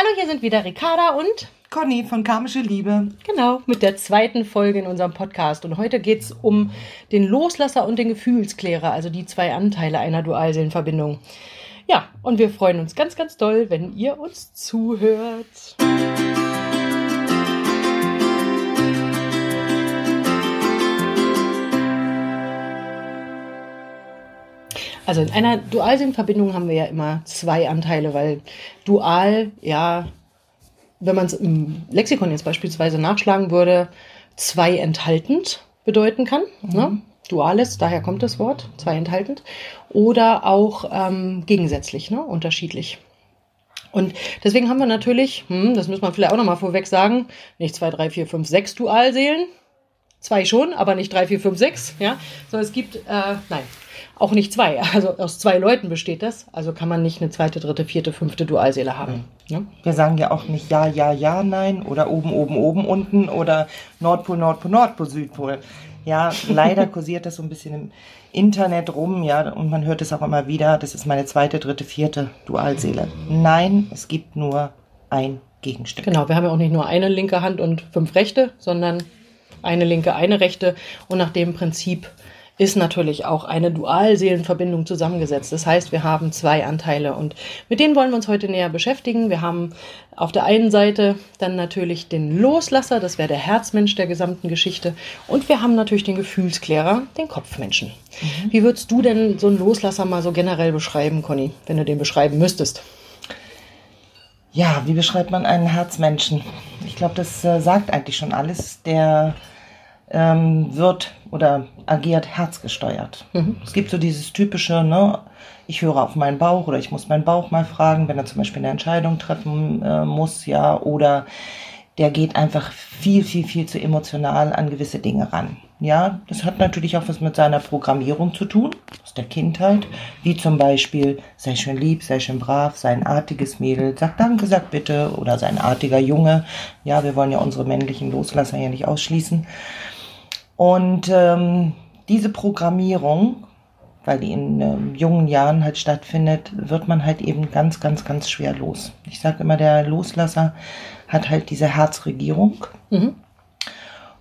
Hallo, hier sind wieder Ricarda und Conny von Karmische Liebe. Genau, mit der zweiten Folge in unserem Podcast. Und heute geht es um den Loslasser und den Gefühlsklärer, also die zwei Anteile einer Dualseelenverbindung. Ja, und wir freuen uns ganz, ganz doll, wenn ihr uns zuhört. Also in einer Dualseelenverbindung haben wir ja immer zwei Anteile, weil dual, ja, wenn man es im Lexikon jetzt beispielsweise nachschlagen würde, zwei enthaltend bedeuten kann. Mhm. Ne? Duales, daher kommt das Wort, zwei enthaltend. Oder auch ähm, gegensätzlich, ne? unterschiedlich. Und deswegen haben wir natürlich, hm, das müssen wir vielleicht auch nochmal vorweg sagen, nicht zwei, drei, vier, fünf, sechs Dualseelen. Zwei schon, aber nicht drei, vier, fünf, sechs. Ja? So, es gibt, äh, nein, auch nicht zwei. Also aus zwei Leuten besteht das. Also kann man nicht eine zweite, dritte, vierte, fünfte Dualseele haben. Ja? Wir sagen ja auch nicht ja, ja, ja, nein oder oben, oben, oben, unten oder Nordpol, Nordpol, Nordpol, Südpol. Ja, leider kursiert das so ein bisschen im Internet rum, ja, und man hört es auch immer wieder, das ist meine zweite, dritte, vierte Dualseele. Nein, es gibt nur ein Gegenstück. Genau, wir haben ja auch nicht nur eine linke Hand und fünf rechte, sondern eine linke, eine rechte und nach dem Prinzip ist natürlich auch eine Dualseelenverbindung zusammengesetzt. Das heißt, wir haben zwei Anteile und mit denen wollen wir uns heute näher beschäftigen. Wir haben auf der einen Seite dann natürlich den Loslasser, das wäre der Herzmensch der gesamten Geschichte und wir haben natürlich den Gefühlsklärer, den Kopfmenschen. Mhm. Wie würdest du denn so einen Loslasser mal so generell beschreiben, Conny, wenn du den beschreiben müsstest? Ja, wie beschreibt man einen Herzmenschen? Ich glaube, das äh, sagt eigentlich schon alles. Der ähm, wird oder agiert herzgesteuert. Mhm. Es gibt so dieses typische, ne, ich höre auf meinen Bauch oder ich muss meinen Bauch mal fragen, wenn er zum Beispiel eine Entscheidung treffen äh, muss, ja, oder der geht einfach viel, viel, viel zu emotional an gewisse Dinge ran. Ja, das hat natürlich auch was mit seiner Programmierung zu tun, aus der Kindheit, wie zum Beispiel, sei schön lieb, sei schön brav, sei ein artiges Mädel, sag Danke, sag bitte, oder sei ein artiger Junge. Ja, wir wollen ja unsere männlichen Loslasser ja nicht ausschließen. Und ähm, diese Programmierung, weil die in ähm, jungen Jahren halt stattfindet, wird man halt eben ganz, ganz, ganz schwer los. Ich sage immer, der Loslasser hat halt diese Herzregierung. Mhm.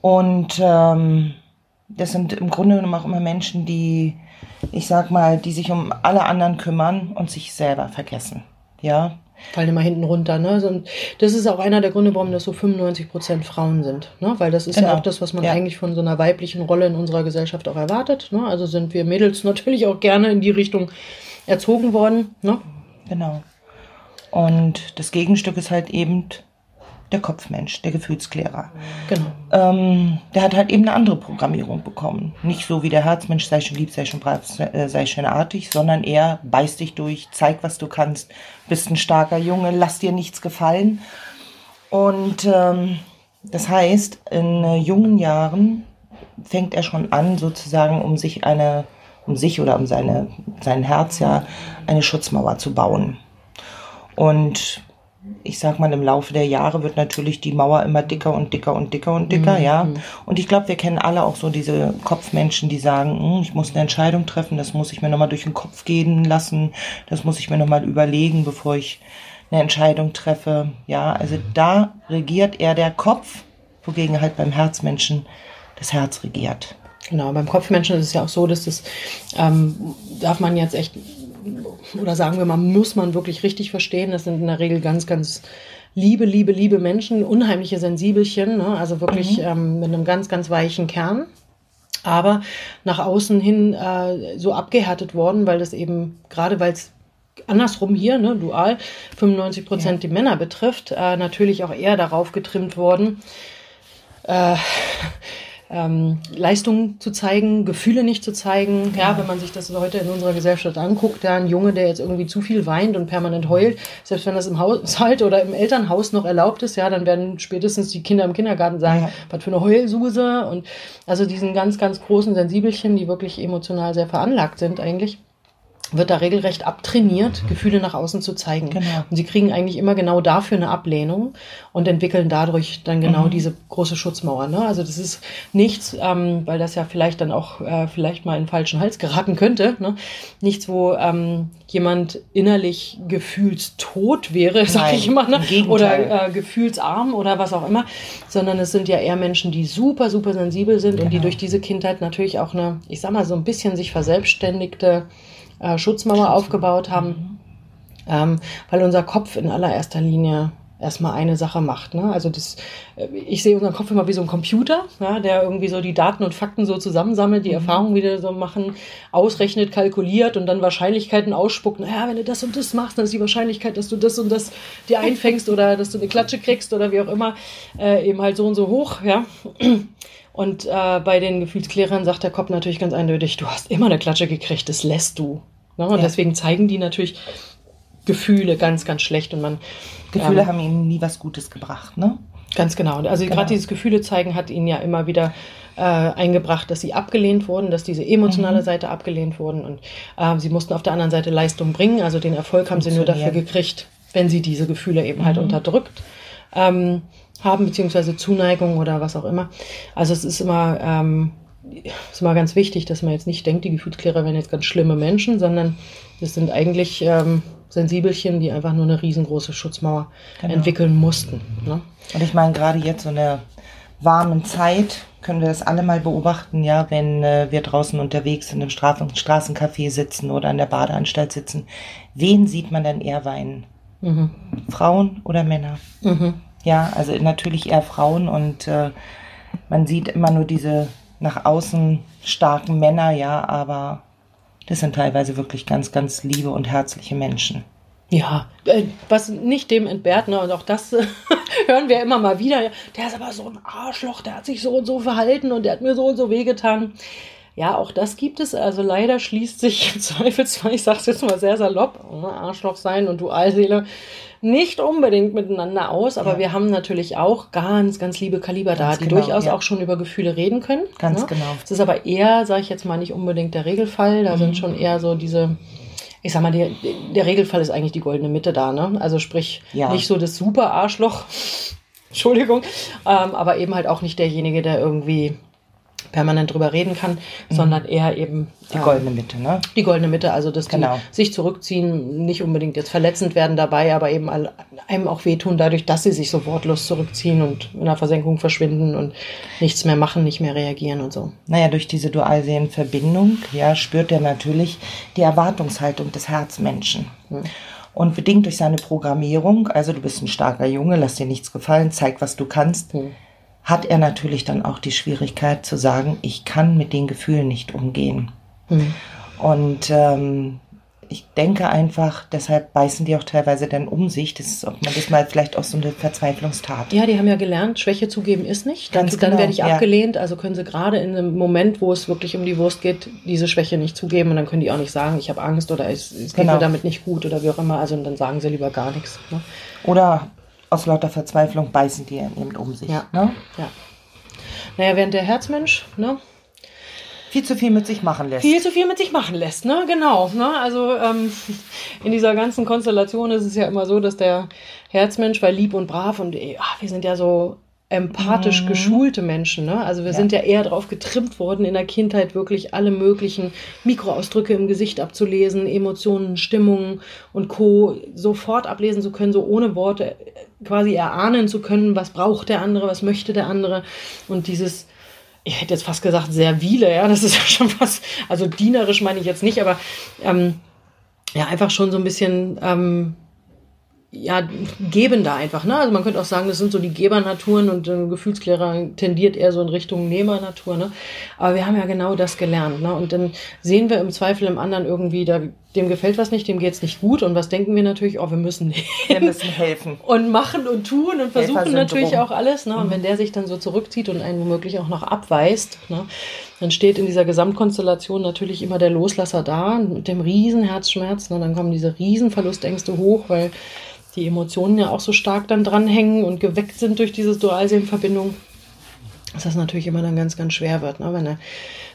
Und ähm, das sind im Grunde genommen auch immer Menschen, die, ich sag mal, die sich um alle anderen kümmern und sich selber vergessen. Ja, fallen immer hinten runter. Ne? Und das ist auch einer der Gründe, warum das so 95 Prozent Frauen sind. Ne? Weil das ist genau. ja auch das, was man ja. eigentlich von so einer weiblichen Rolle in unserer Gesellschaft auch erwartet. Ne? Also sind wir Mädels natürlich auch gerne in die Richtung erzogen worden. Ne? Genau. Und das Gegenstück ist halt eben der Kopfmensch, der Gefühlsklärer. Genau. Ähm, der hat halt eben eine andere Programmierung bekommen. Nicht so wie der Herzmensch, sei schon lieb, sei schon brav, sei schön artig, sondern eher beiß dich durch, zeig, was du kannst, bist ein starker Junge, lass dir nichts gefallen. Und ähm, das heißt, in äh, jungen Jahren fängt er schon an, sozusagen, um sich eine, um sich oder um seine, sein Herz ja, eine Schutzmauer zu bauen. Und ich sag mal, im Laufe der Jahre wird natürlich die Mauer immer dicker und dicker und dicker und dicker, mhm. ja. Und ich glaube, wir kennen alle auch so diese Kopfmenschen, die sagen, hm, ich muss eine Entscheidung treffen, das muss ich mir nochmal durch den Kopf gehen lassen, das muss ich mir nochmal überlegen, bevor ich eine Entscheidung treffe. Ja, also da regiert eher der Kopf, wogegen halt beim Herzmenschen das Herz regiert. Genau, beim Kopfmenschen ist es ja auch so, dass das ähm, darf man jetzt echt oder sagen wir mal, muss man wirklich richtig verstehen. Das sind in der Regel ganz, ganz liebe, liebe, liebe Menschen, unheimliche Sensibelchen, ne? also wirklich mhm. ähm, mit einem ganz, ganz weichen Kern. Aber nach außen hin äh, so abgehärtet worden, weil das eben, gerade weil es andersrum hier, ne, dual, 95 Prozent ja. die Männer betrifft, äh, natürlich auch eher darauf getrimmt worden, äh, ähm, Leistungen zu zeigen, Gefühle nicht zu zeigen. Ja, wenn man sich das heute in unserer Gesellschaft anguckt, da ein Junge, der jetzt irgendwie zu viel weint und permanent heult, selbst wenn das im Haushalt oder im Elternhaus noch erlaubt ist, ja, dann werden spätestens die Kinder im Kindergarten sagen, ja. was für eine Heulsuse und also diesen ganz, ganz großen Sensibelchen, die wirklich emotional sehr veranlagt sind eigentlich. Wird da regelrecht abtrainiert, Gefühle nach außen zu zeigen. Genau. Und sie kriegen eigentlich immer genau dafür eine Ablehnung und entwickeln dadurch dann genau mhm. diese große Schutzmauer. Ne? Also das ist nichts, ähm, weil das ja vielleicht dann auch äh, vielleicht mal in den falschen Hals geraten könnte. Ne? Nichts, wo ähm, jemand innerlich gefühlstot wäre, sag ich immer, ne? oder äh, gefühlsarm oder was auch immer, sondern es sind ja eher Menschen, die super, super sensibel sind genau. und die genau. durch diese Kindheit natürlich auch eine, ich sag mal, so ein bisschen sich verselbstständigte äh, Schutzmauer aufgebaut haben, ähm, weil unser Kopf in allererster Linie erstmal eine Sache macht. Ne? Also das, äh, ich sehe unseren Kopf immer wie so ein Computer, ja, der irgendwie so die Daten und Fakten so zusammensammelt, die mhm. Erfahrungen wieder so machen, ausrechnet, kalkuliert und dann Wahrscheinlichkeiten ausspuckt. Naja, wenn du das und das machst, dann ist die Wahrscheinlichkeit, dass du das und das dir einfängst oder dass du eine Klatsche kriegst oder wie auch immer, äh, eben halt so und so hoch. Ja. Und äh, bei den Gefühlsklärern sagt der Kopf natürlich ganz eindeutig, du hast immer eine Klatsche gekriegt, das lässt du. Ne? Und ja. deswegen zeigen die natürlich Gefühle ganz, ganz schlecht. Und man Gefühle ähm, haben ihnen nie was Gutes gebracht, ne? Ganz genau. Also genau. gerade dieses Gefühle zeigen hat ihnen ja immer wieder äh, eingebracht, dass sie abgelehnt wurden, dass diese emotionale mhm. Seite abgelehnt wurden und äh, sie mussten auf der anderen Seite Leistung bringen. Also den Erfolg haben sie nur dafür gekriegt, wenn sie diese Gefühle eben halt mhm. halt unterdrückt ähm, haben, beziehungsweise Zuneigung oder was auch immer. Also es ist immer ähm, ist immer ganz wichtig, dass man jetzt nicht denkt, die Gefühlsklärer wären jetzt ganz schlimme Menschen, sondern das sind eigentlich ähm, Sensibelchen, die einfach nur eine riesengroße Schutzmauer genau. entwickeln mussten. Ne? Und ich meine, gerade jetzt so in der warmen Zeit können wir das alle mal beobachten, ja, wenn äh, wir draußen unterwegs sind, im Straßen Straßencafé sitzen oder an der Badeanstalt sitzen. Wen sieht man denn eher weinen? Mhm. Frauen oder Männer? Mhm. Ja, also natürlich eher Frauen und äh, man sieht immer nur diese nach außen starken Männer, ja, aber das sind teilweise wirklich ganz, ganz liebe und herzliche Menschen. Ja, äh, was nicht dem entbehrt, ne, und auch das hören wir immer mal wieder. Der ist aber so ein Arschloch, der hat sich so und so verhalten und der hat mir so und so wehgetan. Ja, auch das gibt es. Also leider schließt sich im Zweifelsfall, ich sag's jetzt mal sehr salopp, ne, Arschloch sein und Dualseele nicht unbedingt miteinander aus, aber ja. wir haben natürlich auch ganz, ganz liebe Kaliber ganz da, die genau, durchaus ja. auch schon über Gefühle reden können. Ganz ne? genau. Es ist aber eher, sage ich jetzt mal, nicht unbedingt der Regelfall. Da mhm. sind schon eher so diese, ich sag mal, die, der Regelfall ist eigentlich die goldene Mitte da, ne? Also sprich, ja. nicht so das super Arschloch, Entschuldigung, ähm, aber eben halt auch nicht derjenige, der irgendwie permanent drüber reden kann, mhm. sondern eher eben die äh, goldene Mitte, ne? Die goldene Mitte, also dass genau. die sich zurückziehen, nicht unbedingt jetzt verletzend werden dabei, aber eben einem auch wehtun dadurch, dass sie sich so wortlos zurückziehen und in der Versenkung verschwinden und nichts mehr machen, nicht mehr reagieren und so. Naja, durch diese Dualseelenverbindung, ja, spürt er natürlich die Erwartungshaltung des Herzmenschen. Mhm. Und bedingt durch seine Programmierung, also du bist ein starker Junge, lass dir nichts gefallen, zeig, was du kannst, mhm hat er natürlich dann auch die Schwierigkeit zu sagen, ich kann mit den Gefühlen nicht umgehen. Mhm. Und ähm, ich denke einfach, deshalb beißen die auch teilweise dann um sich. Das ist, ob man das mal vielleicht auch so eine Verzweiflungstat. Ja, die haben ja gelernt, Schwäche zugeben ist nicht. Ganz dann, genau, werde ich ja. abgelehnt. Also können sie gerade in einem Moment, wo es wirklich um die Wurst geht, diese Schwäche nicht zugeben. Und dann können die auch nicht sagen, ich habe Angst oder es, es geht genau. mir damit nicht gut oder wie auch immer. Also dann sagen sie lieber gar nichts. Ne? Oder aus lauter Verzweiflung beißen die eben um sich. Ja. Ne? ja. Naja, während der Herzmensch, ne? Viel zu viel mit sich machen lässt. Viel zu viel mit sich machen lässt, ne? Genau. Ne? Also ähm, in dieser ganzen Konstellation ist es ja immer so, dass der Herzmensch, weil lieb und brav und ach, wir sind ja so empathisch mhm. geschulte Menschen. Ne? Also wir ja. sind ja eher darauf getrimmt worden, in der Kindheit wirklich alle möglichen Mikroausdrücke im Gesicht abzulesen, Emotionen, Stimmungen und Co. sofort ablesen zu können, so ohne Worte quasi erahnen zu können, was braucht der andere, was möchte der andere. Und dieses, ich hätte jetzt fast gesagt, servile, ja, das ist ja schon fast, also dienerisch meine ich jetzt nicht, aber ähm, ja, einfach schon so ein bisschen ähm, ja, gebender einfach. Ne? Also man könnte auch sagen, das sind so die Gebernaturen und äh, Gefühlsklärer tendiert eher so in Richtung Nehmernatur. Ne? Aber wir haben ja genau das gelernt. Ne? Und dann sehen wir im Zweifel im anderen irgendwie, da, dem gefällt was nicht, dem geht's nicht gut. Und was denken wir natürlich? Oh, wir müssen Wir müssen helfen. Und machen und tun und versuchen natürlich auch alles. Ne? Und mhm. wenn der sich dann so zurückzieht und einen womöglich auch noch abweist, ne? dann steht in dieser Gesamtkonstellation natürlich immer der Loslasser da mit dem riesen Herzschmerz. Ne? Dann kommen diese riesen Verlustängste hoch, weil die Emotionen ja auch so stark dann dranhängen und geweckt sind durch diese Dualseelenverbindung. dass das natürlich immer dann ganz, ganz schwer wird. Ne? Wenn er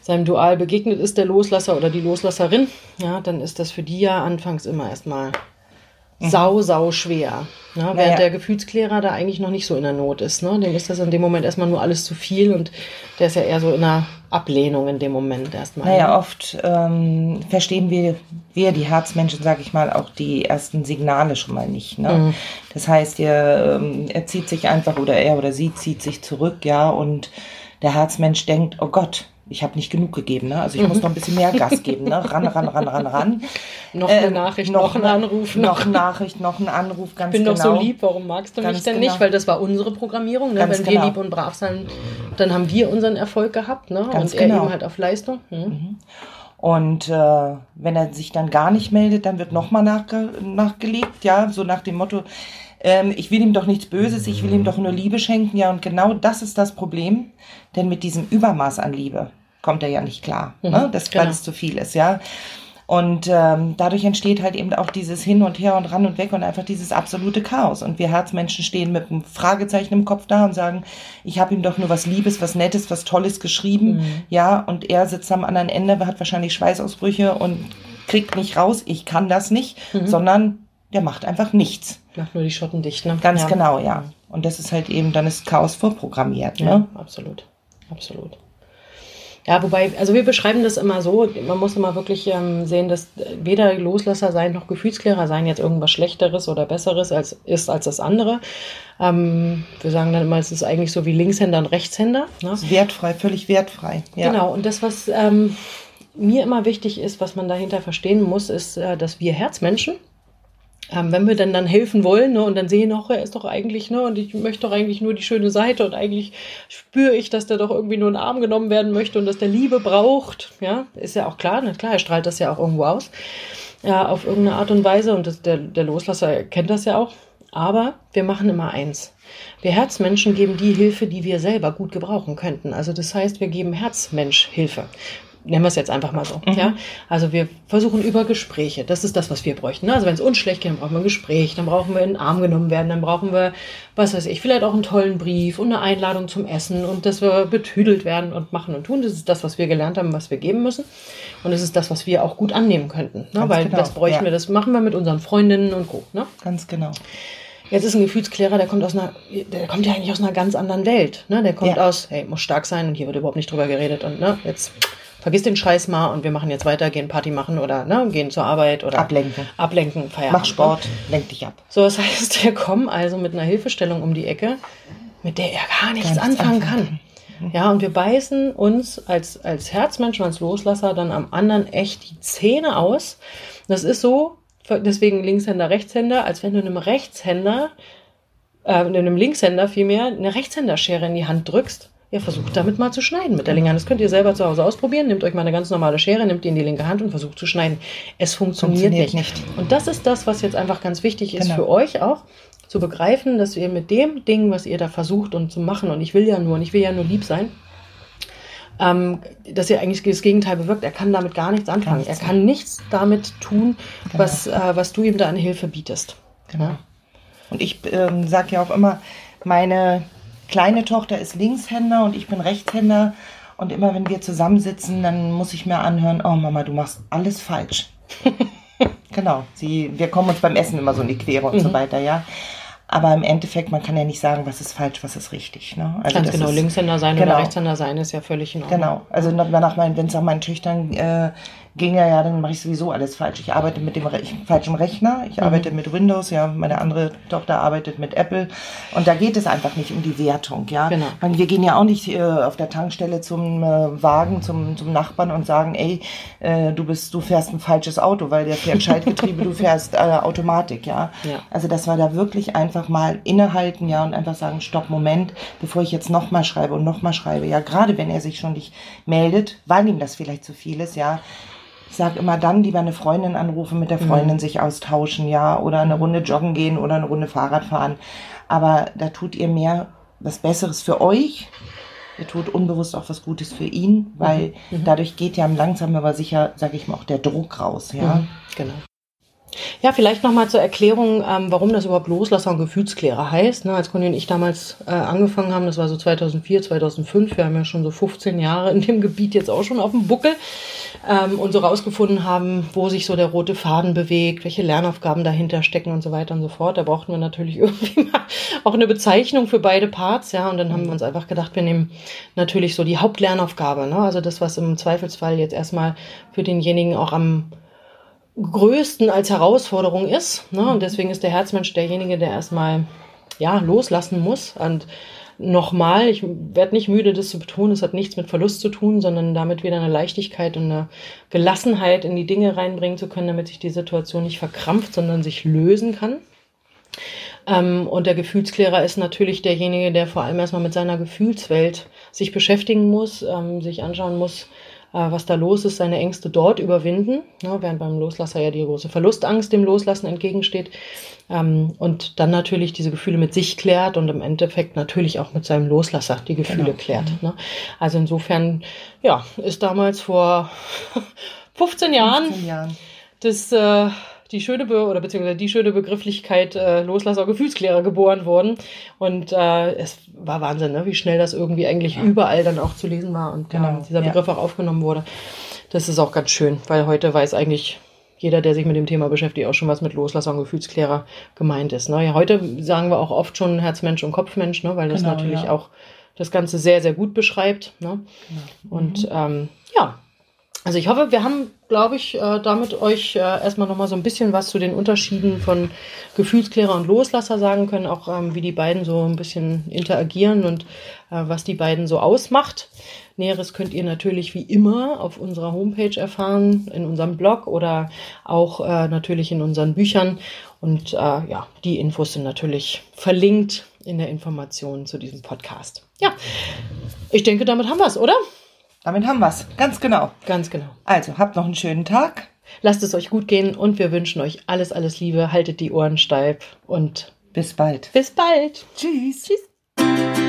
seinem Dual begegnet ist, der Loslasser oder die Loslasserin, ja, dann ist das für die ja anfangs immer erstmal. Sau, sau schwer. Ne? Während naja. der Gefühlsklärer da eigentlich noch nicht so in der Not ist. Ne? Dem ist das in dem Moment erstmal nur alles zu viel und der ist ja eher so in einer Ablehnung in dem Moment erstmal. Naja, ne? oft ähm, verstehen wir, wir, die Herzmenschen, sage ich mal, auch die ersten Signale schon mal nicht. Ne? Mhm. Das heißt, er, ähm, er zieht sich einfach oder er oder sie zieht sich zurück, ja, und der Herzmensch denkt, oh Gott, ich habe nicht genug gegeben, ne? Also ich muss noch ein bisschen mehr Gas geben, ne? Ran, ran, ran, ran, ran. noch eine ähm, Nachricht, noch, noch ein Anruf. Noch eine Nachricht, noch ein Anruf, ganz genau. Ich bin genau. doch so lieb, warum magst du ganz mich denn genau. nicht? Weil das war unsere Programmierung, ne? Wenn genau. wir lieb und brav sind, dann haben wir unseren Erfolg gehabt, ne? Ganz und er genau. eben halt auf Leistung. Hm. Mhm. Und äh, wenn er sich dann gar nicht meldet, dann wird nochmal nachge nachgelegt, ja, so nach dem Motto, ähm, ich will ihm doch nichts Böses, ich will ihm doch nur Liebe schenken. Ja, und genau das ist das Problem, denn mit diesem Übermaß an Liebe kommt er ja nicht klar, mhm, ne? das, genau. weil es zu viel ist, ja. Und ähm, dadurch entsteht halt eben auch dieses Hin und Her und ran und weg und einfach dieses absolute Chaos. Und wir Herzmenschen stehen mit einem Fragezeichen im Kopf da und sagen, ich habe ihm doch nur was Liebes, was Nettes, was Tolles geschrieben. Mhm. Ja, und er sitzt am anderen Ende, hat wahrscheinlich Schweißausbrüche und kriegt nicht raus, ich kann das nicht, mhm. sondern der macht einfach nichts. Macht nur die Schotten dicht, ne? Ganz ja. genau, ja. Und das ist halt eben, dann ist Chaos vorprogrammiert, ne? Ja, absolut. Absolut. Ja, wobei, also wir beschreiben das immer so, man muss immer wirklich ähm, sehen, dass weder Loslasser sein noch Gefühlsklärer sein jetzt irgendwas Schlechteres oder Besseres als, ist als das andere. Ähm, wir sagen dann immer, es ist eigentlich so wie Linkshänder und Rechtshänder. Ne? Wertfrei, völlig wertfrei. Ja. Genau, und das, was ähm, mir immer wichtig ist, was man dahinter verstehen muss, ist, äh, dass wir Herzmenschen, ähm, wenn wir dann dann helfen wollen ne, und dann sehen, auch er ist doch eigentlich, ne, und ich möchte doch eigentlich nur die schöne Seite und eigentlich spüre ich, dass der doch irgendwie nur in den Arm genommen werden möchte und dass der Liebe braucht, ja, ist ja auch klar, ne, klar, er strahlt das ja auch irgendwo aus, ja, auf irgendeine Art und Weise und das, der, der Loslasser kennt das ja auch, aber wir machen immer eins. Wir Herzmenschen geben die Hilfe, die wir selber gut gebrauchen könnten. Also das heißt, wir geben Herzmensch Hilfe nennen wir es jetzt einfach mal so. Mhm. Ja? Also wir versuchen über Gespräche, das ist das, was wir bräuchten. Ne? Also wenn es uns schlecht geht, dann brauchen wir ein Gespräch, dann brauchen wir in den Arm genommen werden, dann brauchen wir, was weiß ich, vielleicht auch einen tollen Brief und eine Einladung zum Essen und dass wir betüdelt werden und machen und tun. Das ist das, was wir gelernt haben, was wir geben müssen. Und das ist das, was wir auch gut annehmen könnten. Ne? Weil genau. das bräuchten ja. wir, das machen wir mit unseren Freundinnen und Co. Ne? Ganz genau. Jetzt ist ein Gefühlsklärer, der kommt aus einer, der kommt ja eigentlich aus einer ganz anderen Welt. Ne? Der kommt ja. aus, hey, muss stark sein und hier wird überhaupt nicht drüber geredet und ne, jetzt vergiss den Scheiß mal und wir machen jetzt weiter, gehen Party machen oder ne, gehen zur Arbeit oder ablenken. Ablenken, feiern. Mach Sport, lenk dich ab. So, das heißt, wir kommen also mit einer Hilfestellung um die Ecke, mit der er gar nichts Ganz anfangen kann. kann. Ja, und wir beißen uns als, als Herzmenschen, als Loslasser dann am anderen echt die Zähne aus. Das ist so, deswegen Linkshänder, Rechtshänder, als wenn du einem Rechtshänder, äh, einem Linkshänder vielmehr, eine Rechtshänderschere in die Hand drückst ja, versucht damit mal zu schneiden mit der linken Hand. Das könnt ihr selber zu Hause ausprobieren. Nehmt euch mal eine ganz normale Schere, nehmt die in die linke Hand und versucht zu schneiden. Es funktioniert, funktioniert nicht. nicht. Und das ist das, was jetzt einfach ganz wichtig ist genau. für euch auch, zu begreifen, dass ihr mit dem Ding, was ihr da versucht und zu machen, und ich will ja nur, und ich will ja nur lieb sein, ähm, dass ihr eigentlich das Gegenteil bewirkt. Er kann damit gar nichts anfangen. Gar nichts. Er kann nichts damit tun, genau. was, äh, was du ihm da an Hilfe bietest. Genau. Ja? Und ich ähm, sage ja auch immer, meine kleine Tochter ist Linkshänder und ich bin Rechtshänder. Und immer wenn wir zusammensitzen, dann muss ich mir anhören, oh Mama, du machst alles falsch. genau. Sie, wir kommen uns beim Essen immer so in die Quere und mhm. so weiter, ja. Aber im Endeffekt, man kann ja nicht sagen, was ist falsch, was ist richtig. Ne? Also Ganz genau, ist, Linkshänder sein genau. oder Rechtshänder sein ist ja völlig in Ordnung. Genau, also nach meinen, wenn es nach meinen Töchtern äh, ging ja, ja, dann mache ich sowieso alles falsch. Ich arbeite mit dem Re falschen Rechner, ich mhm. arbeite mit Windows, ja, meine andere Tochter arbeitet mit Apple und da geht es einfach nicht um die Wertung, ja. Genau. Wir gehen ja auch nicht äh, auf der Tankstelle zum äh, Wagen, zum, zum Nachbarn und sagen, ey, äh, du bist, du fährst ein falsches Auto, weil der fährt Schaltgetriebe, du fährst äh, Automatik, ja? ja. Also das war da wirklich einfach mal innehalten, ja, und einfach sagen, stopp, Moment, bevor ich jetzt nochmal schreibe und nochmal schreibe, ja, gerade wenn er sich schon nicht meldet, weil ihm das vielleicht zu viel ist, ja, ich sage immer dann lieber eine Freundin anrufen, mit der mhm. Freundin mhm. sich austauschen, ja, oder eine Runde joggen gehen oder eine Runde Fahrrad fahren. Aber da tut ihr mehr was Besseres für euch. Ihr tut unbewusst auch was Gutes für ihn, weil mhm. mhm. dadurch geht ja langsam aber sicher, sage ich mal, auch der Druck raus, ja. Mhm. Genau. Ja, vielleicht nochmal zur Erklärung, ähm, warum das überhaupt Loslasser und Gefühlsklärer heißt. Ne, als Conny und ich damals äh, angefangen haben, das war so 2004, 2005, wir haben ja schon so 15 Jahre in dem Gebiet jetzt auch schon auf dem Buckel ähm, und so rausgefunden haben, wo sich so der rote Faden bewegt, welche Lernaufgaben dahinter stecken und so weiter und so fort. Da brauchten wir natürlich irgendwie mal auch eine Bezeichnung für beide Parts, ja, und dann haben wir uns einfach gedacht, wir nehmen natürlich so die Hauptlernaufgabe, ne? also das, was im Zweifelsfall jetzt erstmal für denjenigen auch am größten als Herausforderung ist. Ne? Und deswegen ist der Herzmensch derjenige, der erstmal ja, loslassen muss. Und nochmal, ich werde nicht müde, das zu betonen, es hat nichts mit Verlust zu tun, sondern damit wieder eine Leichtigkeit und eine Gelassenheit in die Dinge reinbringen zu können, damit sich die Situation nicht verkrampft, sondern sich lösen kann. Ähm, und der Gefühlsklärer ist natürlich derjenige, der vor allem erstmal mit seiner Gefühlswelt sich beschäftigen muss, ähm, sich anschauen muss, was da los ist, seine Ängste dort überwinden, ne, während beim Loslasser ja die große Verlustangst dem Loslassen entgegensteht. Ähm, und dann natürlich diese Gefühle mit sich klärt und im Endeffekt natürlich auch mit seinem Loslasser die Gefühle genau. klärt. Ne? Also insofern, ja, ist damals vor 15 Jahren, 15 Jahren. das äh, die schöne Be oder beziehungsweise die schöne Begrifflichkeit äh, Loslasser Gefühlsklärer geboren worden. Und äh, es war Wahnsinn, ne? wie schnell das irgendwie eigentlich ja. überall dann auch zu lesen war und genau. äh, dieser Begriff ja. auch aufgenommen wurde. Das ist auch ganz schön, weil heute weiß eigentlich jeder, der sich mit dem Thema beschäftigt, auch schon was mit Loslasser und Gefühlsklärer gemeint ist. Ne? Ja, heute sagen wir auch oft schon Herzmensch und Kopfmensch, ne? weil das genau, natürlich ja. auch das Ganze sehr, sehr gut beschreibt. Ne? Genau. Und mhm. ähm, ja, also ich hoffe, wir haben, glaube ich, äh, damit euch äh, erstmal nochmal so ein bisschen was zu den Unterschieden von Gefühlsklärer und Loslasser sagen können, auch ähm, wie die beiden so ein bisschen interagieren und äh, was die beiden so ausmacht. Näheres könnt ihr natürlich wie immer auf unserer Homepage erfahren, in unserem Blog oder auch natürlich in unseren Büchern. Und ja, die Infos sind natürlich verlinkt in der Information zu diesem Podcast. Ja, ich denke, damit haben wir es, oder? Damit haben wir es. Ganz genau. Ganz genau. Also, habt noch einen schönen Tag. Lasst es euch gut gehen und wir wünschen euch alles, alles Liebe. Haltet die Ohren steif und bis bald. Bis bald. Tschüss. Tschüss.